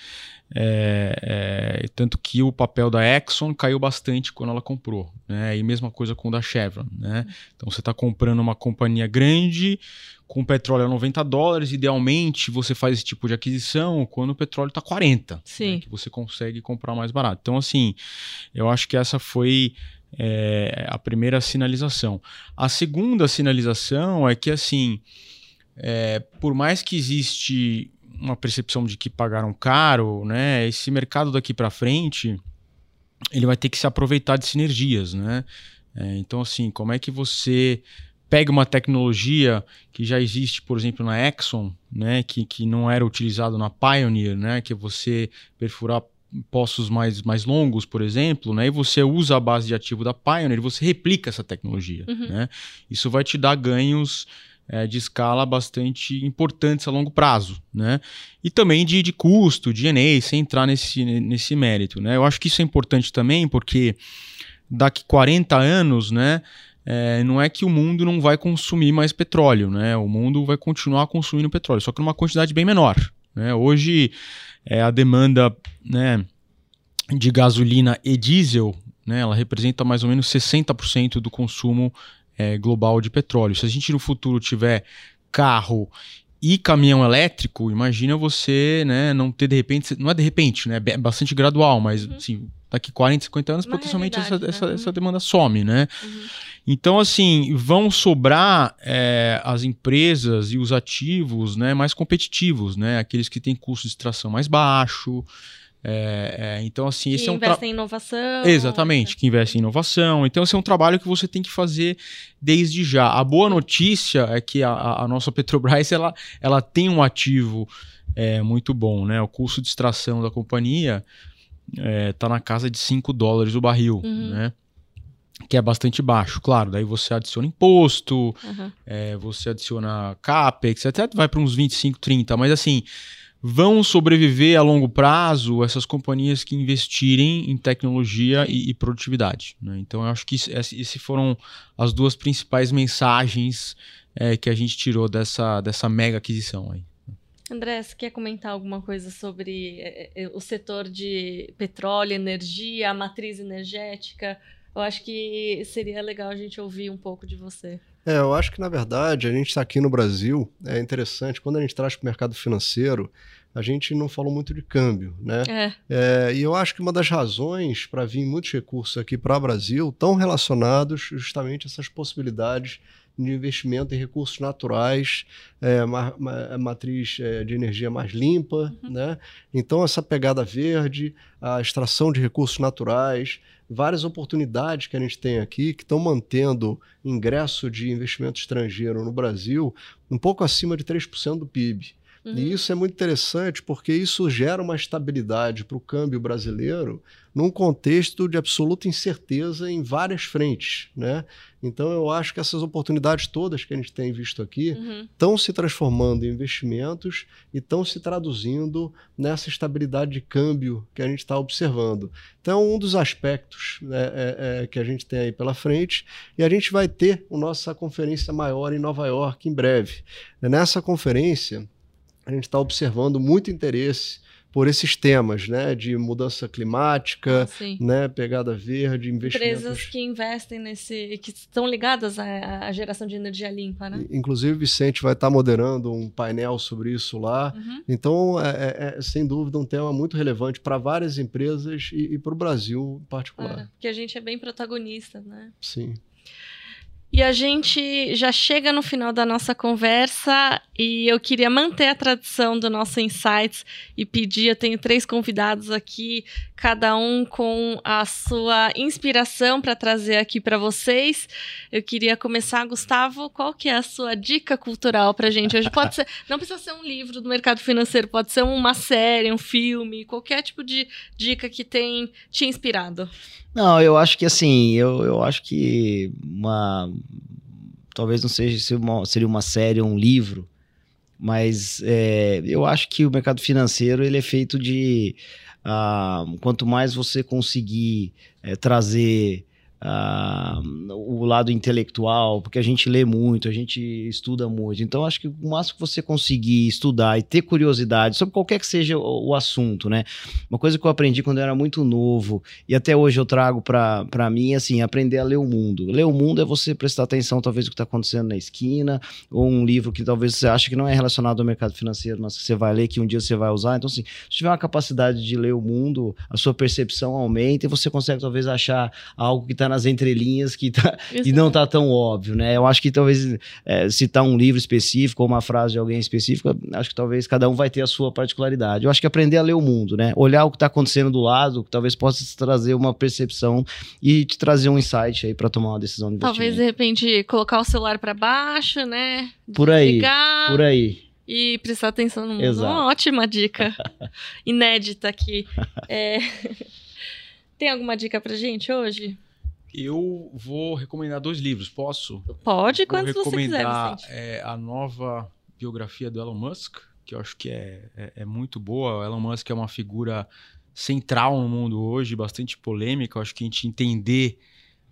É, é, tanto que o papel da Exxon caiu bastante quando ela comprou, né? E mesma coisa com o da Chevron, né? Então você está comprando uma companhia grande com petróleo a 90 dólares, idealmente você faz esse tipo de aquisição quando o petróleo está 40, né? Sim. Né? que você consegue comprar mais barato. Então assim, eu acho que essa foi é, a primeira sinalização. A segunda sinalização é que assim é, por mais que existe uma percepção de que pagaram caro, né, esse mercado daqui para frente ele vai ter que se aproveitar de sinergias, né? É, então, assim, como é que você pega uma tecnologia que já existe, por exemplo, na Exxon, né, que, que não era utilizado na Pioneer, né, que é você perfurar poços mais, mais longos, por exemplo, né, e você usa a base de ativo da Pioneer, você replica essa tecnologia, uhum. né? Isso vai te dar ganhos é, de escala bastante importantes a longo prazo, né? E também de, de custo, de Enem, sem entrar nesse, nesse mérito, né? Eu acho que isso é importante também porque daqui 40 anos, né? É, não é que o mundo não vai consumir mais petróleo, né? O mundo vai continuar consumindo petróleo, só que numa quantidade bem menor. Né? Hoje é, a demanda né, de gasolina e diesel, né, ela representa mais ou menos 60% do consumo é, global de petróleo. Se a gente no futuro tiver carro e caminhão elétrico, imagina você né, não ter de repente, não é de repente, né, é bastante gradual, mas uhum. assim, daqui 40, 50 anos, Uma potencialmente essa, né? essa, uhum. essa, demanda some, né? Uhum. Então, assim, vão sobrar é, as empresas e os ativos né, mais competitivos, né? Aqueles que têm custo de extração mais baixo, É, é, então, assim, esse que é um em inovação. Exatamente, que investe em inovação. Então, esse é um trabalho que você tem que fazer desde já. A boa notícia é que a, a nossa Petrobras ela, ela tem um ativo é, muito bom, né? O custo de extração da companhia está na casa de 5 dólares o barril, Uhum. né? Que é bastante baixo, claro. Daí você adiciona imposto, Uhum. é, você adiciona CAPEX, até vai para uns 25, 30, mas assim, vão sobreviver a longo prazo essas companhias que investirem em tecnologia e, e produtividade. né? Então, eu acho que esses foram as duas principais mensagens é, que a gente tirou dessa, dessa mega aquisição aí. André, você quer comentar alguma coisa sobre eh, eh, o setor de petróleo, energia, a matriz energética? Eu acho que seria legal a gente ouvir um pouco de você. É, eu acho que na verdade a gente está aqui no Brasil, é interessante, quando a gente traz para o mercado financeiro, a gente não falou muito de câmbio, né? É, É, e eu acho que uma das razões para vir muitos recursos aqui para o Brasil estão relacionados justamente a essas possibilidades de investimento em recursos naturais, é, ma- ma- matriz é, de energia mais limpa, né? Então essa pegada verde, a extração de recursos naturais, várias oportunidades que a gente tem aqui que estão mantendo ingresso de investimento estrangeiro no Brasil um pouco acima de 3% do PIB. Uhum. E isso é muito interessante porque isso gera uma estabilidade para o câmbio brasileiro num contexto de absoluta incerteza em várias frentes. Né? Então, eu acho que essas oportunidades todas que a gente tem visto aqui Uhum. estão se transformando em investimentos e estão se traduzindo nessa estabilidade de câmbio que a gente está observando. Então, um dos aspectos né, é- é, que a gente tem aí pela frente, e a gente vai ter a nossa conferência maior em Nova York em breve. Nessa conferência, a gente está observando muito interesse por esses temas, né, de mudança climática, Sim. né, pegada verde, investimentos. Empresas que investem nesse. que estão ligadas à, à geração de energia limpa, né? Inclusive, o Vicente vai estar moderando um painel sobre isso lá. Uhum. Então, é, é- é, sem dúvida, um tema muito relevante para várias empresas e, e para o Brasil em particular. Claro, porque a gente é bem protagonista, né? Sim. E a gente já chega no final da nossa conversa e eu queria manter a tradição do nosso Insights e pedir, eu tenho três convidados aqui, cada um com a sua inspiração para trazer aqui para vocês. Eu queria começar, Gustavo, qual que é a sua dica cultural para gente hoje? Pode ser, não precisa ser um livro do mercado financeiro, pode ser uma série, um filme, qualquer tipo de dica que tem te inspirado. Não, eu acho que assim, eu, eu acho que uma. Talvez não seja se uma, seria uma série ou um livro, mas é, eu acho que o mercado financeiro ele é feito de. ah, quanto mais você conseguir é, trazer ah, o lado intelectual, porque a gente lê muito, a gente estuda muito. Então, acho que o máximo que você conseguir estudar e ter curiosidade sobre qualquer que seja o, o assunto, né? Uma coisa que eu aprendi quando eu era muito novo e até hoje eu trago para mim, assim, aprender a ler o mundo. Ler o mundo é você prestar atenção, talvez, no que está acontecendo na esquina, ou um livro que talvez você ache que não é relacionado ao mercado financeiro, mas que você vai ler, que um dia você vai usar. Então, assim, se tiver uma capacidade de ler o mundo, a sua percepção aumenta e você consegue, talvez, achar algo que está nas entrelinhas que, tá, que não tá tão óbvio, né? Eu acho que talvez é, citar um livro específico ou uma frase de alguém específico, acho que talvez cada um vai ter a sua particularidade. Eu acho que aprender a ler o mundo, né? Olhar o que está acontecendo do lado, que talvez possa te trazer uma percepção e te trazer um insight aí para tomar uma decisão de Talvez, de repente, colocar o celular para baixo, né? Por aí, Ligar Por aí. e prestar atenção no mundo. Exato. Uma ótima dica. Inédita aqui. É, Tem alguma dica pra gente hoje? Eu vou recomendar dois livros, posso? Pode, Vou quantos você quiser, recomendar Vicente. é, a nova biografia do Elon Musk, que eu acho que é, é, é muito boa. O Elon Musk é uma figura central no mundo hoje, bastante polêmica. Eu acho que a gente entender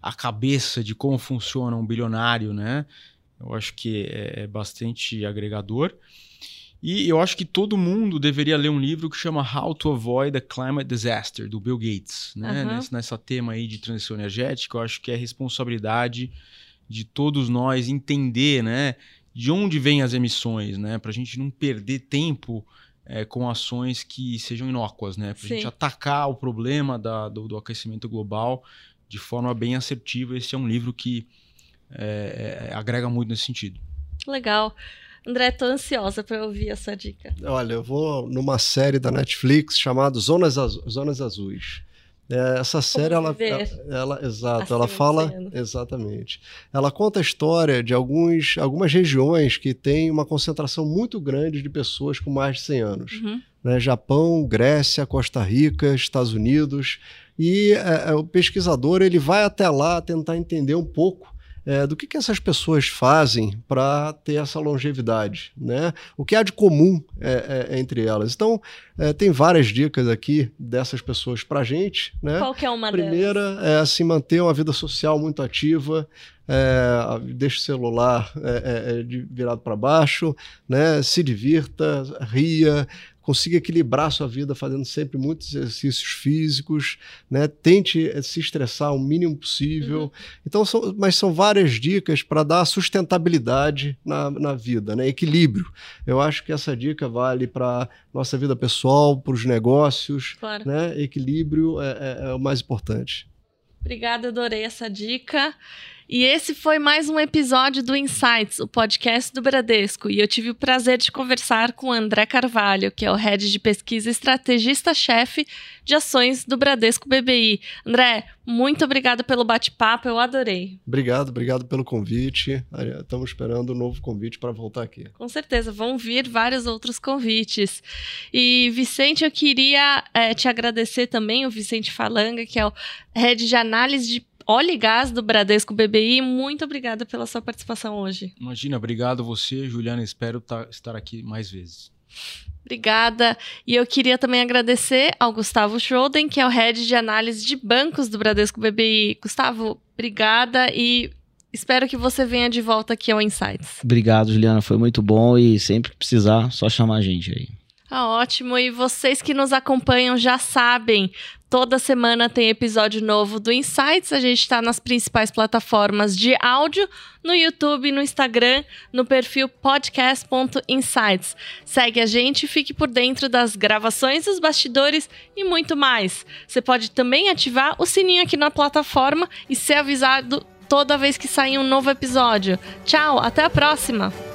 a cabeça de como funciona um bilionário, né? Eu acho que é, é bastante agregador. E eu acho que todo mundo deveria ler um livro que chama How to Avoid a Climate Disaster, do Bill Gates. Né? Aham. Nesse, nessa tema aí de transição energética, eu acho que é responsabilidade de todos nós entender né, de onde vêm as emissões, né? Para a gente não perder tempo é, com ações que sejam inócuas, né? Para a gente atacar o problema da- do, do aquecimento global de forma bem assertiva. Esse é um livro que é, é, agrega muito nesse sentido. Legal. André, tô ansiosa para ouvir essa dica. Olha, eu vou numa série da Netflix chamada Zonas, Azu Zonas Azuis. É, essa série, ela, ela, ela, exato, assim, ela fala exatamente. Ela conta a história de alguns, algumas regiões que têm uma concentração muito grande de pessoas com mais de 100 anos. Uhum. Né? Japão, Grécia, Costa Rica, Estados Unidos. E é, é, o pesquisador ele vai até lá tentar entender um pouco é, do que, que essas pessoas fazem para ter essa longevidade, né? O que há de comum é, é, entre elas. Então, é, tem várias dicas aqui dessas pessoas para a gente, né? Qual que é uma Primeira delas? é assim, manter uma vida social muito ativa, é, deixa o celular é, é, virado para baixo, né? se divirta, ria, consiga equilibrar sua vida fazendo sempre muitos exercícios físicos, né? Tente eh, se estressar o mínimo possível. Uhum. Então, são, mas são várias dicas para dar sustentabilidade na, na vida, né? Equilíbrio. Eu acho que essa dica vale para nossa vida pessoal, para os negócios, claro. né? Equilíbrio é, é, é o mais importante. Obrigada, adorei essa dica. E esse foi mais um episódio do Insights, o podcast do Bradesco. E eu tive o prazer de conversar com o André Carvalho, que é o head de pesquisa estrategista-chefe de ações do Bradesco BBI. André, muito obrigado pelo bate-papo, eu adorei. Obrigado, obrigado pelo convite. Estamos esperando um novo convite para voltar aqui. Com certeza, vão vir vários outros convites. E, Vicente, eu queria é, te agradecer também, o Vicente Falanga, que é o head de análise de Óleo e Gás do Bradesco BBI. Muito obrigada pela sua participação hoje. Imagina, obrigado você, Juliana. Espero tá, estar aqui mais vezes. Obrigada. E eu queria também agradecer ao Gustavo Schroden, que é o head de análise de bancos do Bradesco BBI. Gustavo, obrigada e espero que você venha de volta aqui ao Insights. Obrigado, Juliana. Foi muito bom e sempre que precisar, só chamar a gente aí. Ah, ótimo. E vocês que nos acompanham já sabem, toda semana tem episódio novo do Insights. A gente está nas principais plataformas de áudio, no YouTube, no Instagram, no perfil podcast.insights. Segue a gente, fique por dentro das gravações, dos bastidores e muito mais. Você pode também ativar o sininho aqui na plataforma e ser avisado toda vez que sair um novo episódio. Tchau, até a próxima!